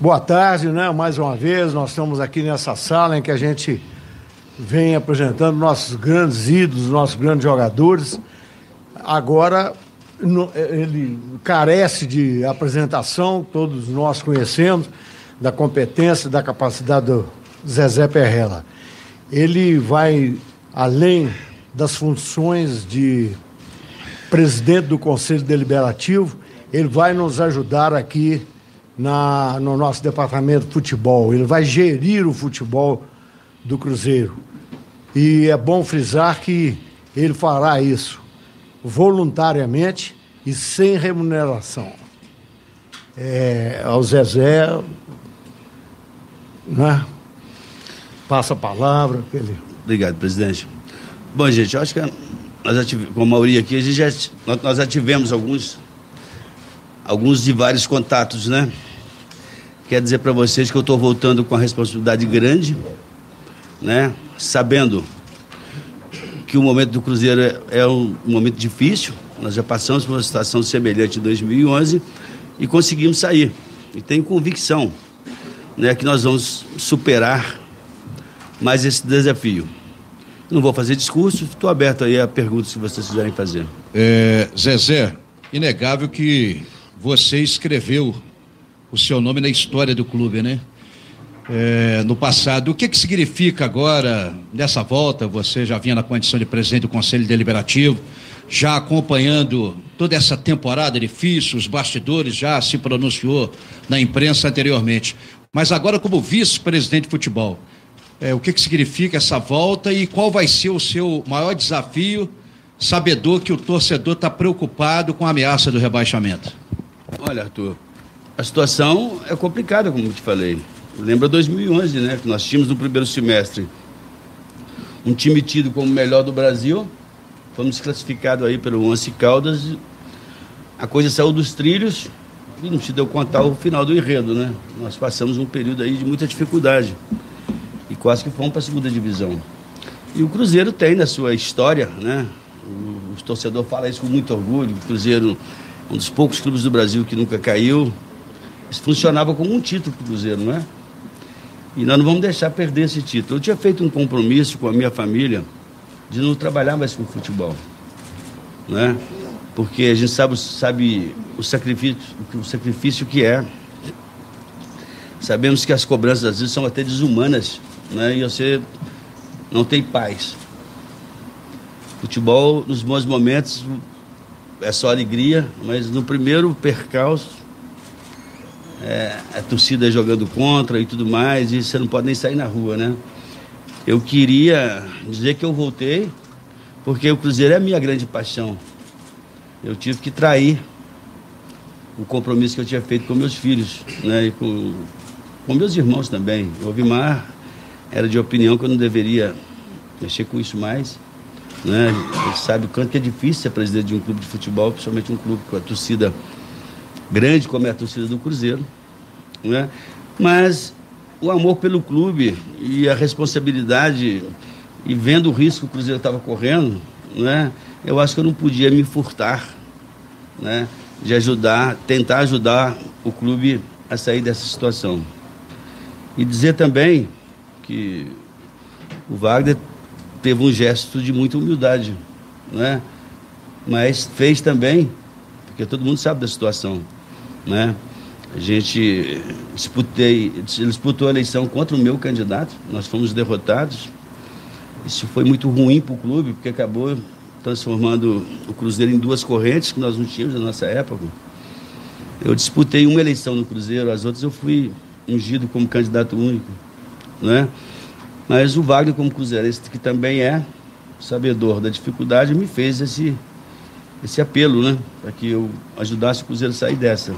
Boa tarde, né? Mais uma vez, nós estamos aqui nessa sala em que a gente vem apresentando nossos grandes ídolos, nossos grandes jogadores. Agora, ele carece de apresentação, todos nós conhecemos, da competência, da capacidade do Zezé Perrella. Ele vai além das funções de presidente do Conselho Deliberativo, ele vai nos ajudar aqui na, no nosso departamento de futebol. Ele vai gerir o futebol do Cruzeiro. E é bom frisar que ele fará isso voluntariamente e sem remuneração. É, ao Zezé, né? Passa a palavra. Ele... Obrigado, presidente. Bom, gente, eu acho que nós já tivemos, com a maioria aqui, a gente já, nós já tivemos alguns, alguns de vários contatos, né? Quer dizer para vocês que eu estou voltando com a responsabilidade grande, né? Sabendo que o momento do Cruzeiro é, é um momento difícil. Nós já passamos por uma situação semelhante em 2011 e conseguimos sair. E tenho convicção né, que nós vamos superar mais esse desafio. Não vou fazer discurso, estou aberto aí a perguntas que vocês quiserem fazer. É, Zezé, inegável que você escreveu o seu nome na história do clube, né? É, no passado. O que, que significa agora, nessa volta? Você já vinha na condição de presidente do Conselho Deliberativo, já acompanhando toda essa temporada difícil, os bastidores já se pronunciou na imprensa anteriormente. Mas agora, como vice-presidente de futebol, é, o que, que significa essa volta e qual vai ser o seu maior desafio, sabedor que o torcedor está preocupado com a ameaça do rebaixamento? Olha, Arthur, a situação é complicada, como te falei. Lembra 2011, né? Que nós tínhamos no primeiro semestre um time tido como o melhor do Brasil. Fomos classificados aí pelo Once Caldas. A coisa saiu dos trilhos e não se deu contar o final do enredo, né? Nós passamos um período aí de muita dificuldade e quase que fomos para a segunda divisão. E o Cruzeiro tem na sua história, né? O, o torcedor fala isso com muito orgulho. O Cruzeiro, um dos poucos clubes do Brasil que nunca caiu. Isso funcionava como um título para o Cruzeiro, não é? E nós não vamos deixar perder esse título. Eu tinha feito um compromisso com a minha família de não trabalhar mais com futebol, né? Porque a gente sabe, sabe o sacrifício, o sacrifício que é. Sabemos que as cobranças às vezes são até desumanas né? E você não tem paz. Futebol, nos bons momentos, é só alegria, mas no primeiro percalço, é, a torcida jogando contra e tudo mais, e você não pode nem sair na rua, né? Eu queria dizer que eu voltei, porque o Cruzeiro é a minha grande paixão. Eu tive que trair o compromisso que eu tinha feito com meus filhos, né? E com, com meus irmãos também. O Ovimar era de opinião que eu não deveria mexer com isso mais. Né? Ele sabe o quanto é difícil ser presidente de um clube de futebol, principalmente um clube com a torcida grande como é a torcida do Cruzeiro. Né? Mas o amor pelo clube e a responsabilidade e vendo o risco que o Cruzeiro estava correndo, né? eu acho que eu não podia me furtar né? de ajudar, tentar ajudar o clube a sair dessa situação. E dizer também que o Wagner teve um gesto de muita humildade, né? Mas fez também, porque todo mundo sabe da situação, né? A gente disputei, disputou a eleição contra o meu candidato, nós fomos derrotados. Isso foi muito ruim para o clube, porque acabou transformando o Cruzeiro em duas correntes que nós não tínhamos na nossa época. Eu disputei uma eleição no Cruzeiro, as outras eu fui ungido como candidato único né? Mas o Wagner, como cruzeirense, que também é sabedor da dificuldade, me fez esse, esse apelo, né? Para que eu ajudasse o Cruzeiro a sair dessa.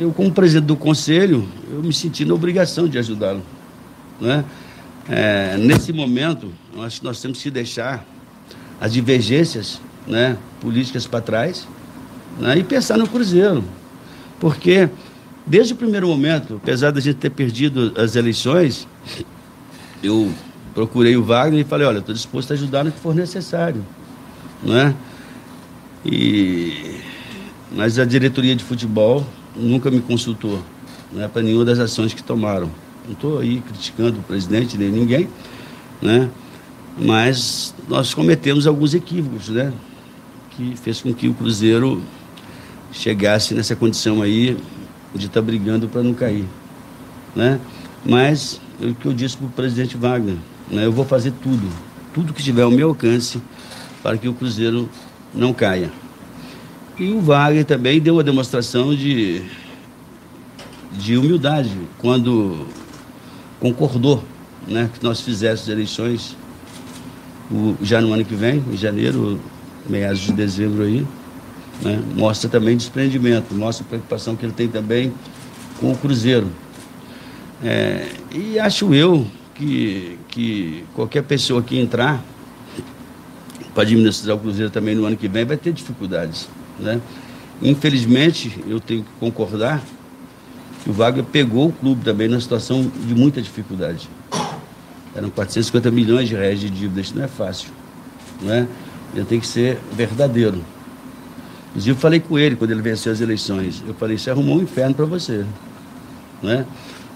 Eu, como presidente do conselho, eu me senti na obrigação de ajudá-lo, né? É, nesse momento, eu acho que nós temos que deixar as divergências né, políticas para trás né, e pensar no Cruzeiro. Porque Desde o primeiro momento, apesar da gente ter perdido as eleições, eu procurei o Wagner e falei, olha, estou disposto a ajudar no que for necessário. Não é? E... Mas a diretoria de futebol nunca me consultou. né, para nenhuma das ações que tomaram. Não estou aí criticando o presidente nem ninguém, né? mas nós cometemos alguns equívocos, né? que fez com que o Cruzeiro chegasse nessa condição aí de estar tá brigando para não cair. Né? Mas o que eu disse para o presidente Wagner, né? eu vou fazer tudo, tudo que tiver ao meu alcance para que o Cruzeiro não caia. E o Wagner também deu uma demonstração de, de humildade quando concordou né, que nós fizéssemos eleições o, já no ano que vem, em janeiro, meados de dezembro aí. Né, mostra também desprendimento, mostra a preocupação que ele tem também com o Cruzeiro. É, e acho eu que, que qualquer pessoa que entrar para administrar o Cruzeiro também no ano que vem vai ter dificuldades. Né? Infelizmente, eu tenho que concordar que o Wagner pegou o clube também numa situação de muita dificuldade. Eram 450 milhões de reais de dívida, isso não é fácil. Né? Ele tem que ser verdadeiro. Inclusive, eu falei com ele quando ele venceu as eleições. Eu falei: Você arrumou um inferno para você. Né?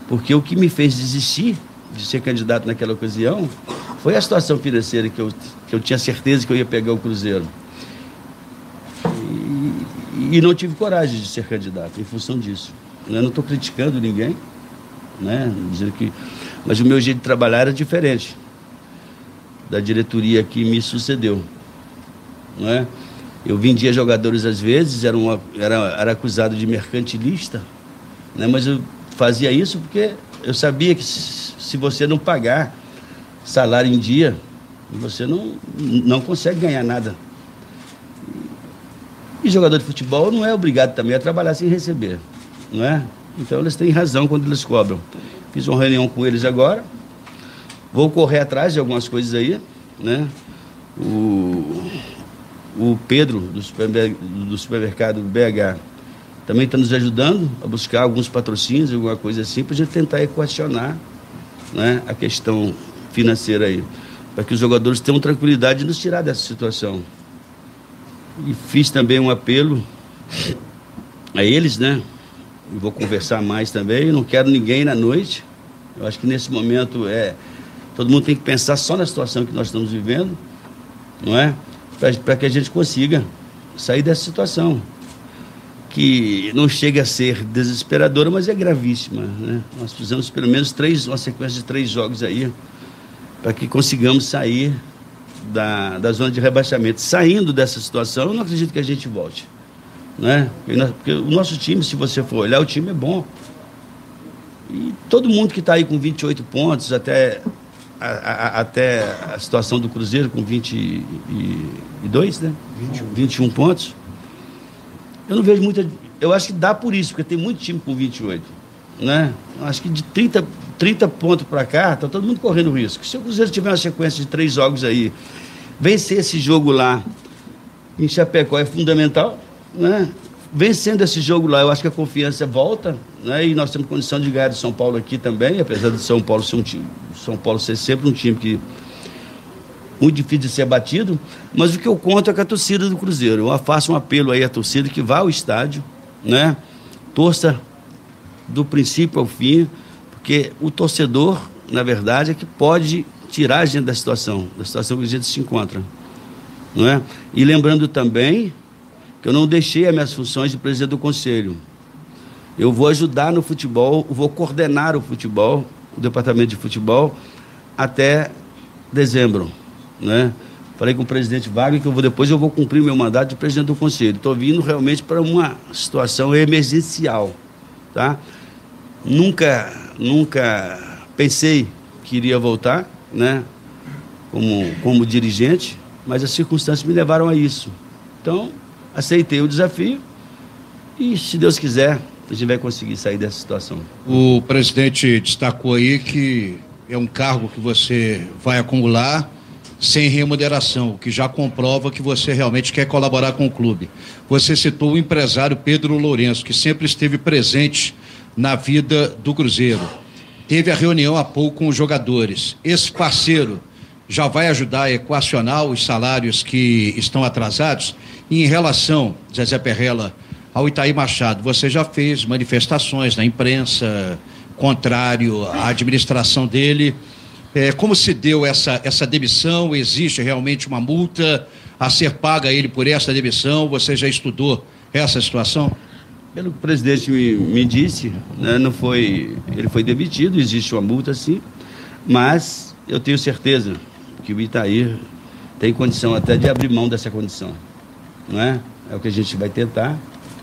Porque o que me fez desistir de ser candidato naquela ocasião foi a situação financeira que eu, que eu tinha certeza que eu ia pegar o Cruzeiro. E, não tive coragem de ser candidato em função disso. Eu não estou criticando ninguém, né? Dizendo que, mas o meu jeito de trabalhar era diferente da diretoria que me sucedeu, não é? Eu vendia jogadores às vezes, era, uma, era, era acusado de mercantilista, né? mas eu fazia isso porque eu sabia que se você não pagar salário em dia, você não, não consegue ganhar nada. E jogador de futebol não é obrigado também a trabalhar sem receber, não é? Então eles têm razão quando eles cobram. Fiz uma reunião com eles agora, vou correr atrás de algumas coisas aí, né? O, o Pedro, do, do supermercado BH, também está nos ajudando a buscar alguns patrocínios, alguma coisa assim, para a gente tentar equacionar né, a questão financeira aí, para que os jogadores tenham tranquilidade de nos tirar dessa situação. E fiz também um apelo a eles, né? E vou conversar mais também. Eu não quero ninguém na noite. Eu acho que nesse momento é todo mundo tem que pensar só na situação que nós estamos vivendo, não é? Para que a gente consiga sair dessa situação que não chega a ser desesperadora, mas é gravíssima. Né? Nós fizemos pelo menos três, uma sequência de três jogos aí, para que consigamos sair da, da zona de rebaixamento. Saindo dessa situação, eu não acredito que a gente volte. Né? Porque o nosso time, se você for olhar, o time é bom. E todo mundo que está aí com 28 pontos, até a, a, até a situação do Cruzeiro com 22, né? 21. 21 pontos eu não vejo muita. Eu acho que dá por isso, porque tem muito time com 28. Né? Eu acho que de 30, 30 pontos para cá, está todo mundo correndo risco. Se o Cruzeiro tiver uma sequência de três jogos aí, vencer esse jogo lá em Chapecó é fundamental. Né? Vencendo esse jogo lá, eu acho que a confiança volta, né? E nós temos condição de ganhar de São Paulo aqui também, apesar de São Paulo ser um time, São Paulo ser sempre um time que muito difícil de ser batido, mas o que eu conto é com a torcida do Cruzeiro. Eu faço um apelo aí à torcida que vá ao estádio, né? Torça do princípio ao fim, porque o torcedor, na verdade, é que pode tirar a gente da situação, da situação que a gente se encontra. Não é? E lembrando também que eu não deixei as minhas funções de presidente do conselho. Eu vou ajudar no futebol, vou coordenar o futebol, o departamento de futebol, até dezembro né? Falei com o presidente Wagner que eu vou, depois eu vou cumprir meu mandato de presidente do conselho. Estou vindo realmente para uma situação emergencial, tá? Nunca, nunca pensei que iria voltar, né? Como, como dirigente, mas as circunstâncias me levaram a isso. Então, aceitei o desafio e, se Deus quiser, a gente vai conseguir sair dessa situação. O presidente destacou aí que é um cargo que você vai acumular sem remuneração, o que já comprova que você realmente quer colaborar com o clube. Você citou o empresário Pedro Lourenço, que sempre esteve presente na vida do Cruzeiro. Teve a reunião há pouco com os jogadores. Esse parceiro já vai ajudar a equacionar os salários que estão atrasados? E em relação, Zezé Perrella, ao Itaí Machado. Você já fez manifestações na imprensa contrário à administração dele. É, como se deu essa, essa demissão? Existe realmente uma multa a ser paga a ele por essa demissão? Você já estudou essa situação? Pelo que o presidente me, me disse, né, não foi, ele foi demitido, existe uma multa sim, mas eu tenho certeza que o Itaí tem condição até de abrir mão dessa condição. Não é? É o que a gente vai tentar.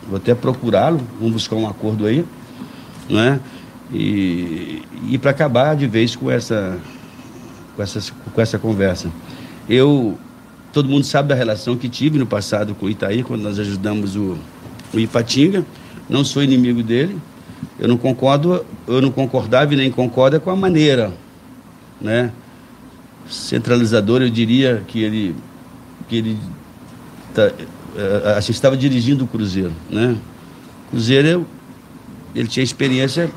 Vou até procurá-lo, vamos buscar um acordo aí, não é? E, e para acabar de vez com essa, com, essa, com essa conversa. Eu, todo mundo sabe da relação que tive no passado com o Itaí, quando nós ajudamos o, o Ipatinga não sou inimigo dele. Eu não concordo, eu não concordava e nem concordo com a maneira, né? Centralizador, eu diria que ele que ele tá, uh, acho que estava dirigindo o Cruzeiro, né? Cruzeiro ele tinha experiência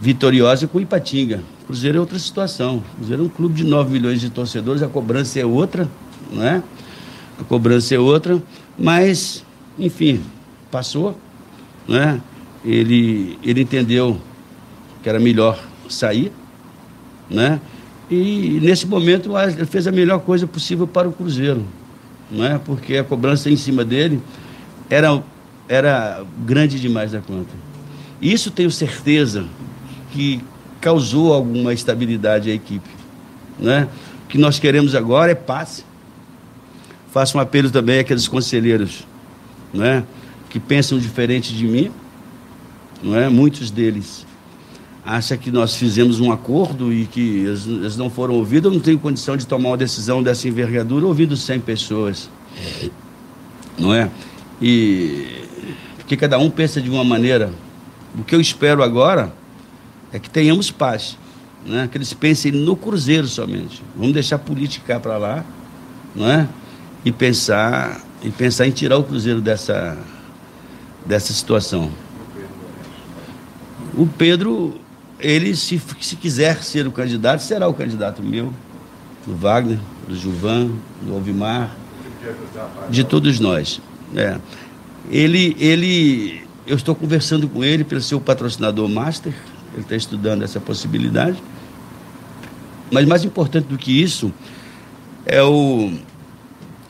vitoriosa com o Ipatinga. Cruzeiro é outra situação. Cruzeiro é um clube de 9 milhões de torcedores, a cobrança é outra, né? A cobrança é outra, mas enfim, passou né? ele, ele entendeu que era melhor sair, né? E nesse momento fez a melhor coisa possível para o Cruzeiro, né? Porque a cobrança em cima dele era, era grande demais da conta. Isso tenho certeza que causou alguma estabilidade à equipe, né? O que nós queremos agora é paz. Faço um apelo também àqueles conselheiros, né? Que pensam diferente de mim, não é? Muitos deles acham que nós fizemos um acordo e que eles, não foram ouvidos. Eu não tenho condição de tomar uma decisão dessa envergadura ouvindo 100 pessoas, não é? E porque cada um pensa de uma maneira. O que eu espero agora é que tenhamos paz, né? Que eles pensem no Cruzeiro somente. Vamos deixar a política para lá, não é? E pensar e pensar em tirar o Cruzeiro dessa dessa situação. O Pedro, ele, se, se quiser ser o candidato, será o candidato meu, do Wagner, do Gilvan, do Alvimar, de todos nós. É. Ele, ele, eu estou conversando com ele pelo seu patrocinador master, ele está estudando essa possibilidade. Mas mais importante do que isso é o,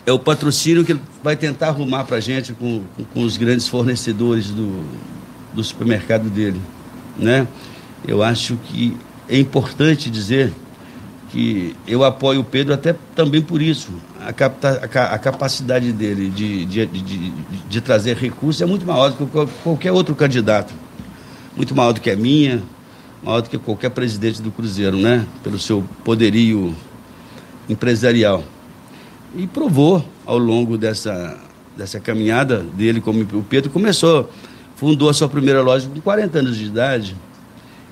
é o patrocínio que vai tentar arrumar para a gente com, com, com, os grandes fornecedores do, do supermercado dele. Né? Eu acho que é importante dizer que eu apoio o Pedro até também por isso. A, capta, a, a capacidade dele de, de, de, de, trazer recursos é muito maior do que qualquer outro candidato. Muito maior do que a minha, maior do que qualquer presidente do Cruzeiro, né? Pelo seu poderio empresarial e provou ao longo dessa, dessa caminhada dele, como o Pedro começou, fundou a sua primeira loja com 40 anos de idade.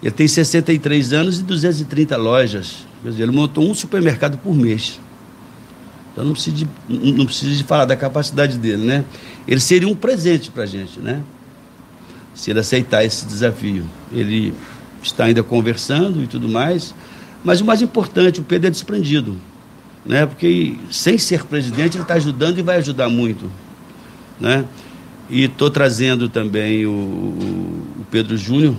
Ele tem 63 anos e 230 lojas. Dizer, ele montou um supermercado por mês. Então não precisa, de, não precisa de falar da capacidade dele, né? Ele seria um presente para a gente, né? Se ele aceitar esse desafio. Ele está ainda conversando e tudo mais. Mas o mais importante, o Pedro é desprendido né? Porque sem ser presidente ele está ajudando e vai ajudar muito, né? E estou trazendo também o, o Pedro Júnior,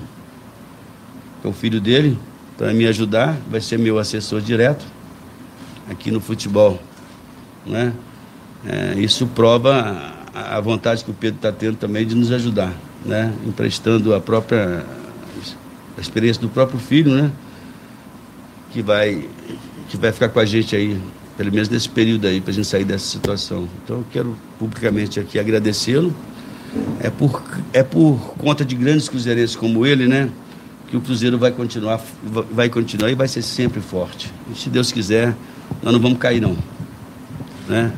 que é o filho dele, para me ajudar, vai ser meu assessor direto aqui no futebol, né? É, isso prova a, a vontade que o Pedro está tendo também de nos ajudar, né? Emprestando a própria a experiência do próprio filho, né? Que vai que vai ficar com a gente aí, pelo menos nesse período aí, para a gente sair dessa situação. Então eu quero publicamente aqui agradecê-lo. É por, é por conta de grandes cruzeirenses como ele, né? Que o Cruzeiro vai continuar, vai continuar e vai ser sempre forte. E se Deus quiser, nós não vamos cair, não. Né?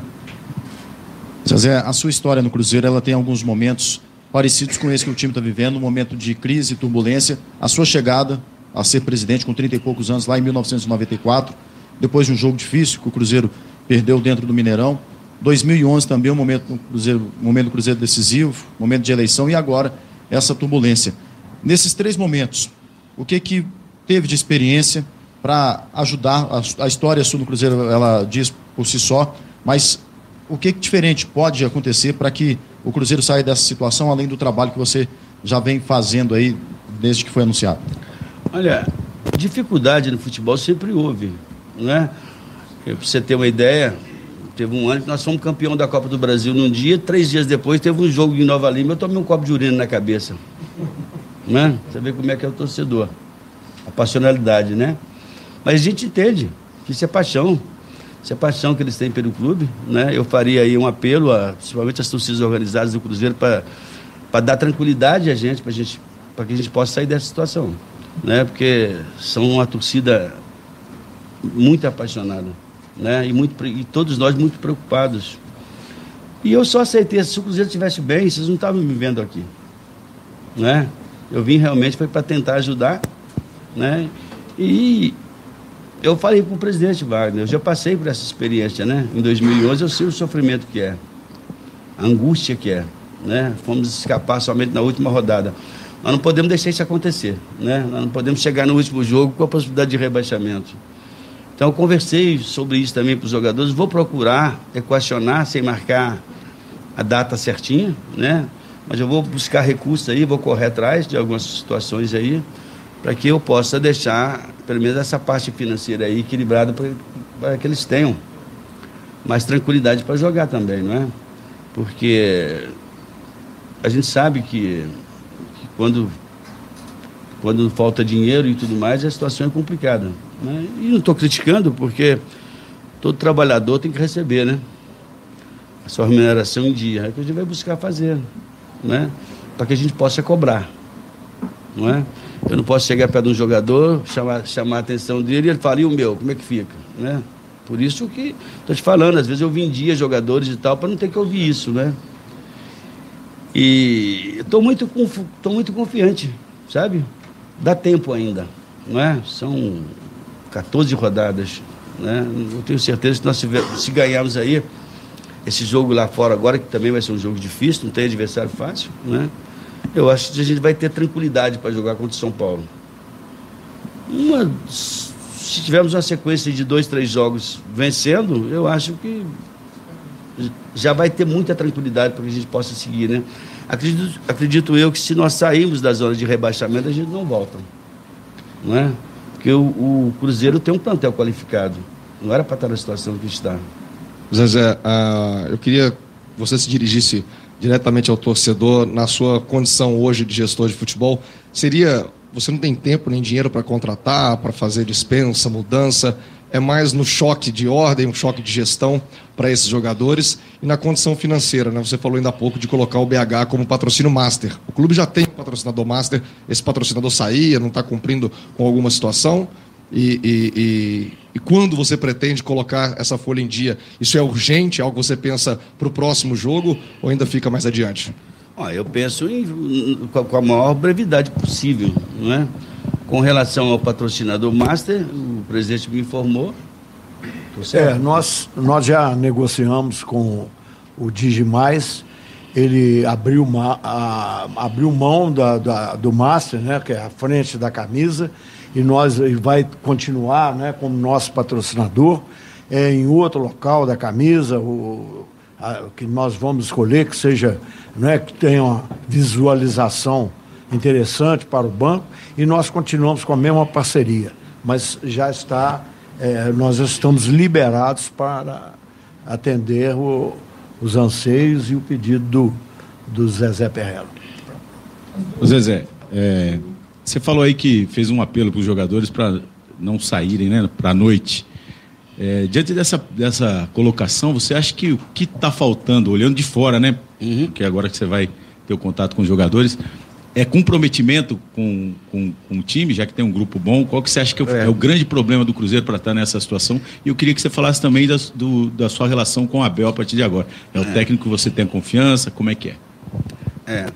Zé, a sua história no Cruzeiro ela tem alguns momentos parecidos com esse que o time está vivendo, um momento de crise e turbulência. A sua chegada a ser presidente com 30 e poucos anos lá em 1994 depois de um jogo difícil que o Cruzeiro perdeu dentro do Mineirão. 2011 também um momento no Cruzeiro, momento do Cruzeiro decisivo, momento de eleição e agora essa turbulência. Nesses três momentos, o que que teve de experiência para ajudar a, a, história sul do Cruzeiro, ela diz por si só, mas o que, que diferente pode acontecer para que o Cruzeiro sair dessa situação, além do trabalho que você já vem fazendo aí desde que foi anunciado? Olha, dificuldade no futebol sempre houve, né? Para você ter uma ideia, teve um ano que nós fomos campeão da Copa do Brasil num dia, três dias depois teve um jogo em Nova Lima, eu tomei um copo de urina na cabeça. Né? Você vê como é que é o torcedor. A passionalidade, né? Mas a gente entende que isso é paixão. Isso é paixão que eles têm pelo clube, né? Eu faria aí um apelo, a, principalmente as torcidas organizadas do Cruzeiro, para dar tranquilidade a gente, para gente, que a gente possa sair dessa situação, né? Porque são uma torcida muito apaixonada, né? E, muito, e todos nós muito preocupados. E eu só aceitei, se o Cruzeiro estivesse bem, vocês não estavam me vendo aqui, né? Eu vim realmente foi para tentar ajudar, né? E eu falei para o presidente Wagner, eu já passei por essa experiência, né? Em 2011 eu sei o sofrimento que é, a angústia que é, né? Fomos escapar somente na última rodada. Nós não podemos deixar isso acontecer, né? Nós não podemos chegar no último jogo com a possibilidade de rebaixamento. Então eu conversei sobre isso também para os jogadores, vou procurar equacionar sem marcar a data certinha, né? Mas eu vou buscar recursos aí, vou correr atrás de algumas situações aí, para que eu possa deixar pelo menos essa parte financeira aí equilibrada para que eles tenham mais tranquilidade para jogar também, não é? Porque a gente sabe que, que, quando, quando falta dinheiro e tudo mais, a situação é complicada. Né? E não estou criticando, porque todo trabalhador tem que receber, né? A sua remuneração em dia. É que a gente vai buscar fazer, né? Para que a gente possa cobrar, não é? Eu não posso chegar perto de um jogador, chamar, chamar a atenção dele e ele fala, e o meu, como é que fica? Né? Por isso que estou te falando, às vezes eu vendia jogadores e tal, para não ter que ouvir isso, né? E estou muito, tô muito confiante, sabe? Dá tempo ainda, não é? São 14 rodadas, né? Eu tenho certeza que nós se, ganharmos aí esse jogo lá fora agora, que também vai ser um jogo difícil, não tem adversário fácil, né? eu acho que a gente vai ter tranquilidade para jogar contra o São Paulo. Uma, se tivermos uma sequência de dois, três jogos vencendo, eu acho que já vai ter muita tranquilidade para que a gente possa seguir, né? Acredito, acredito eu que se nós sairmos da zona de rebaixamento, a gente não volta. Não é? Porque o, o Cruzeiro tem um plantel qualificado. Não era para estar na situação que está. Zezé, uh, eu queria que você se dirigisse diretamente ao torcedor, na sua condição hoje de gestor de futebol, seria. Você não tem tempo nem dinheiro para contratar, para fazer dispensa, mudança, é mais no choque de ordem, um choque de gestão para esses jogadores e na condição financeira. Né? Você falou ainda há pouco de colocar o BH como patrocínio master. O clube já tem um patrocinador master, esse patrocinador saía, não está cumprindo com alguma situação. E, e, e, e, quando você pretende colocar essa folha em dia? Isso é urgente? É algo que você pensa para o próximo jogo ou ainda fica mais adiante? Ah, eu penso em, com a maior brevidade possível. Não é? Com relação ao patrocinador Master, o presidente me informou. É, nós, nós já negociamos com o Digimais. Ele abriu, uma, a, abriu mão da, da, do Master, né, que é a frente da camisa, e nós vai continuar né, como nosso patrocinador é, em outro local da camisa, o, a, que nós vamos escolher, que seja, né, que tenha uma visualização interessante para o banco, e nós continuamos com a mesma parceria. Mas já está, é, nós estamos liberados para atender o, os anseios e o pedido do, do Zezé Perrello. Zezé, é, você falou aí que fez um apelo para os jogadores para não saírem né, para a noite. É, diante dessa, dessa colocação, você acha que o que está faltando, olhando de fora, né? Uhum. Porque agora que você vai ter o contato com os jogadores, é comprometimento com, com, com, o time, já que tem um grupo bom. Qual que você acha que é, é. é o grande problema do Cruzeiro para estar tá nessa situação? E eu queria que você falasse também da, do, da sua relação com o Abel a partir de agora. É o é. técnico que você tem confiança? Como é que é? É.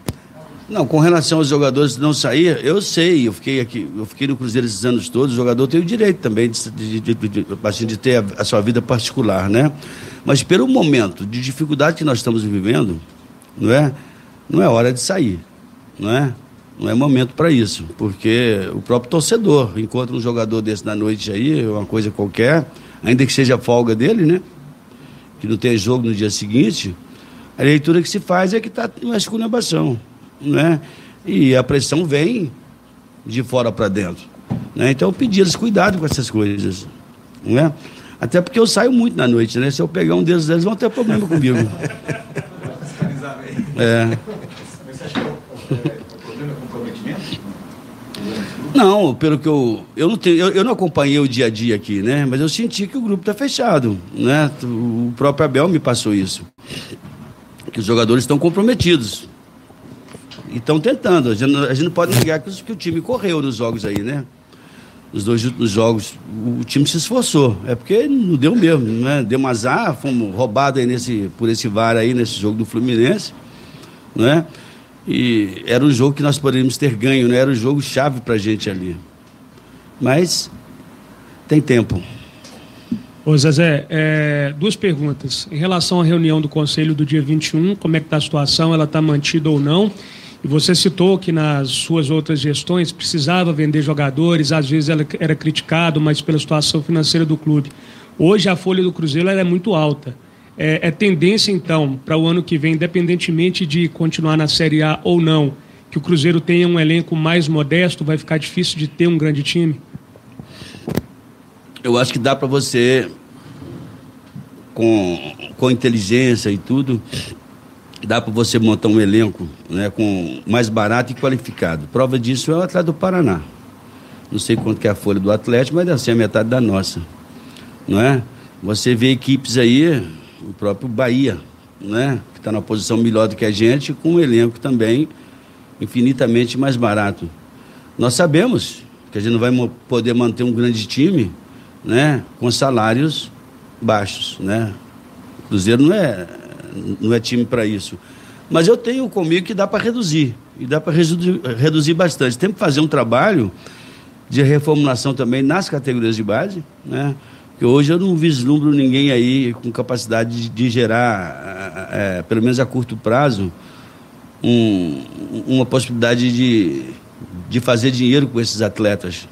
Não, com relação aos jogadores não sair, eu sei, eu fiquei aqui, eu fiquei no Cruzeiro esses anos todos, o jogador tem o direito também de, de, de, de, assim, de ter a, a, sua vida particular, né? Mas pelo momento de dificuldade que nós estamos vivendo, não é? Não é hora de sair, não é? Não é momento para isso, porque o próprio torcedor encontra um jogador desse na noite aí, uma coisa qualquer, ainda que seja folga dele, né? Que não tenha jogo no dia seguinte, A leitura que se faz é que está uma esculhambação, né? E a pressão vem de fora para dentro. Né? Então eu pedi eles cuidado com essas coisas. Né? Até porque eu saio muito na noite, né? Se eu pegar um deles, eles vão ter problema comigo. é. Não, pelo que eu. Eu não, tenho, eu, eu, não acompanhei o dia a dia aqui, né? Mas eu senti que o grupo está fechado. Né? O próprio Abel me passou isso. Que os jogadores estão comprometidos. E estão tentando. A gente, a gente, não pode negar que, que o time correu nos jogos aí, né? Nos dois jogos, o time se esforçou. É porque não deu mesmo, né? Deu um azar, fomos roubados aí nesse, por esse VAR aí, nesse jogo do Fluminense, né? E era um jogo que nós poderíamos ter ganho, né? Era um jogo chave para a gente ali. Mas tem tempo. Ô Zezé, é, duas perguntas. Em relação à reunião do Conselho do dia 21, como é que está a situação? Ela está mantida ou não? E você citou que nas suas outras gestões precisava vender jogadores, às vezes ela era criticado, mas pela situação financeira do clube. Hoje a folha do Cruzeiro é muito alta. É, é tendência, então, para o ano que vem, independentemente de continuar na Série A ou não, que o Cruzeiro tenha um elenco mais modesto, vai ficar difícil de ter um grande time? Eu acho que dá para você, com, com inteligência e tudo, dá para você montar um elenco né, com mais barato e qualificado. Prova disso é o Atlético do Paraná. Não sei quanto que é a folha do Atlético, mas deve ser a metade da nossa. Não é? Você vê equipes aí, o próprio Bahia, né, que está na posição melhor do que a gente, com um elenco também infinitamente mais barato. Nós sabemos que a gente não vai poder manter um grande time né, com salários baixos. Né? O Cruzeiro não é não é time para isso. Mas eu tenho comigo que dá para reduzir, e dá para reduzir, reduzir bastante. Tem que fazer um trabalho de reformulação também nas categorias de base, né? Porque hoje eu não vislumbro ninguém aí com capacidade de, de gerar, é, pelo menos a curto prazo, um, uma possibilidade de, de fazer dinheiro com esses atletas,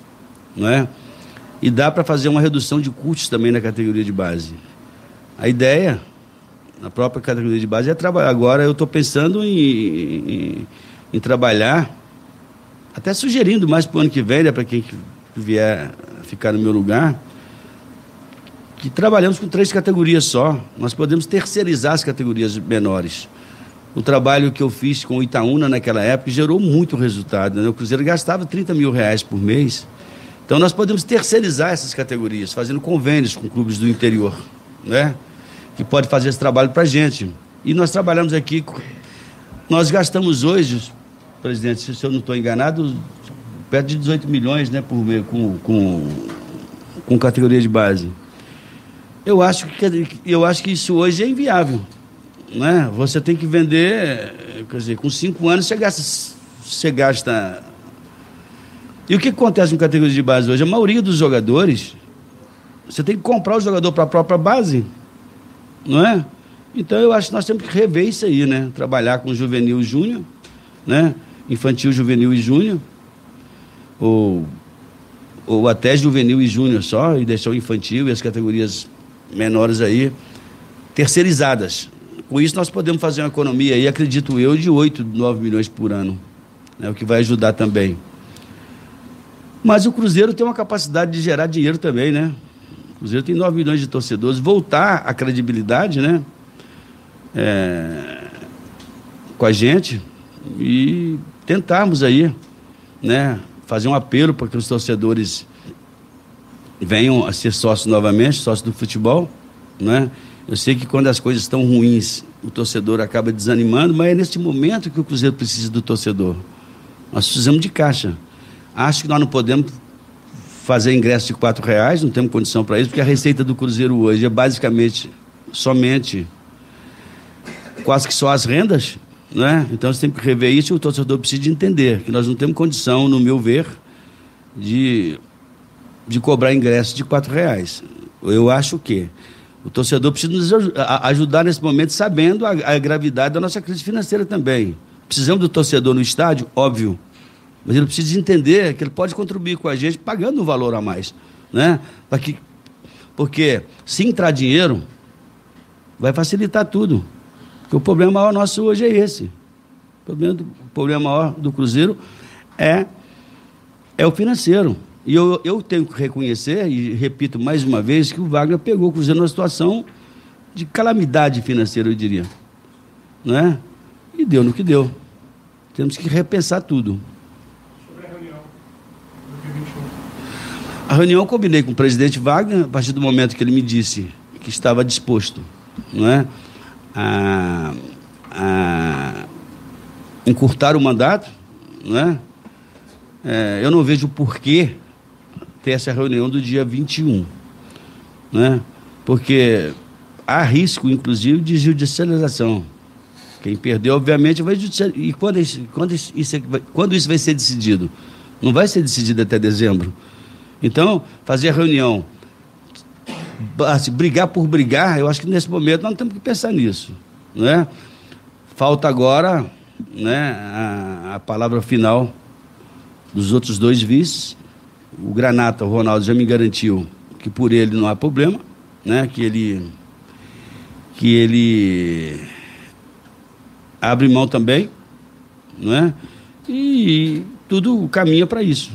não é? E dá para fazer uma redução de custos também na categoria de base. A ideia na própria categoria de base é trabalhar. Agora eu estou pensando em, em, em, trabalhar, até sugerindo mais para o ano que vem, né, para quem vier ficar no meu lugar, que trabalhamos com três categorias só. Nós podemos terceirizar as categorias menores. O trabalho que eu fiz com o Itaúna naquela época gerou muito resultado. Né? O Cruzeiro gastava 30 mil reais por mês. Então nós podemos terceirizar essas categorias, fazendo convênios com clubes do interior. Né? que pode fazer esse trabalho para a gente. E nós trabalhamos aqui, nós gastamos hoje, presidente, se eu não estou enganado, perto de 18 milhões né, por mês com, com, com categoria de base. Eu acho, que, eu acho que isso hoje é inviável. Né? Você tem que vender, quer dizer, com cinco anos você gasta, você gasta. E o que acontece com categoria de base hoje? A maioria dos jogadores, você tem que comprar o jogador para a própria base não é? Então eu acho que nós temos que rever isso aí, né? Trabalhar com juvenil e júnior, né? Infantil, juvenil e júnior, ou, ou até juvenil e júnior só, e deixar o infantil e as categorias menores aí terceirizadas. Com isso nós podemos fazer uma economia aí, acredito eu, de 8, 9 milhões por ano, né? o que vai ajudar também. Mas o Cruzeiro tem uma capacidade de gerar dinheiro também, né? O Cruzeiro tem 9 milhões de torcedores. Voltar a credibilidade, né? É, com a gente e tentarmos aí, né? Fazer um apelo para que os torcedores venham a ser sócios novamente, sócios do futebol, né? Eu sei que quando as coisas estão ruins, o torcedor acaba desanimando, mas é nesse momento que o Cruzeiro precisa do torcedor. Nós precisamos de caixa. Acho que nós não podemos fazer ingresso de quatro reais, não temos condição para isso, porque a receita do Cruzeiro hoje é basicamente somente quase que só as rendas, né? Então você tem que rever isso e o torcedor precisa entender que nós não temos condição, no meu ver, de, de cobrar ingresso de quatro reais. Eu acho que o torcedor precisa nos ajudar nesse momento, sabendo a, a gravidade da nossa crise financeira também. Precisamos do torcedor no estádio, óbvio. Mas ele precisa entender que ele pode contribuir com a gente pagando um valor a mais. Né? Para que, porque se entrar dinheiro, vai facilitar tudo. Porque o problema maior nosso hoje é esse. O problema, do, o problema maior do Cruzeiro é, é o financeiro. E eu, eu tenho que reconhecer, e repito mais uma vez, que o Wagner pegou o Cruzeiro numa situação de calamidade financeira, eu diria. Né? E deu no que deu. Temos que repensar tudo. Sobre a reunião do dia 21. A reunião eu combinei com o presidente Wagner, a partir do momento que ele me disse que estava disposto não é, a, a encurtar o mandato. Não é? É, eu não vejo porquê ter essa reunião do dia 21. Né? Porque há risco, inclusive, de judicialização. Quem perdeu, obviamente, vai judicializar. E quando isso, quando, isso, quando isso vai ser decidido? Não vai ser decidido até dezembro. Então, fazer a reunião, assim, brigar por brigar, eu acho que nesse momento nós temos que pensar nisso. Né? Falta agora né, a, a palavra final dos outros dois vices. O Granata, o Ronaldo, já me garantiu que por ele não há problema, né, que ele que ele abre mão também, não é? E tudo caminha para isso.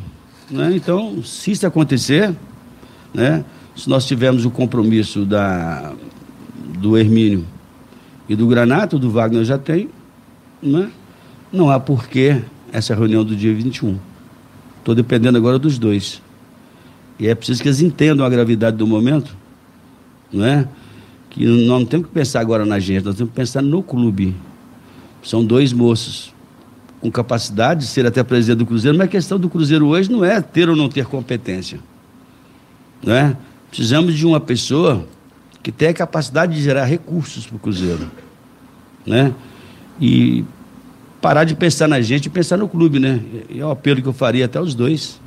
Né? Então, se isso acontecer, né? se nós tivermos o compromisso da, do Hermínio e do Granato, do Wagner já tem, né? não há porquê essa reunião do dia 21. Estou dependendo agora dos dois. E é preciso que eles entendam a gravidade do momento, não é? Que nós não temos que pensar agora na gente, nós temos que pensar no clube. São dois moços com capacidade de ser até presidente do Cruzeiro, mas a questão do Cruzeiro hoje não é ter ou não ter competência. Não é? Precisamos de uma pessoa que tenha capacidade de gerar recursos para o Cruzeiro. Né? E parar de pensar na gente e pensar no clube, né? E é o apelo que eu faria até os dois.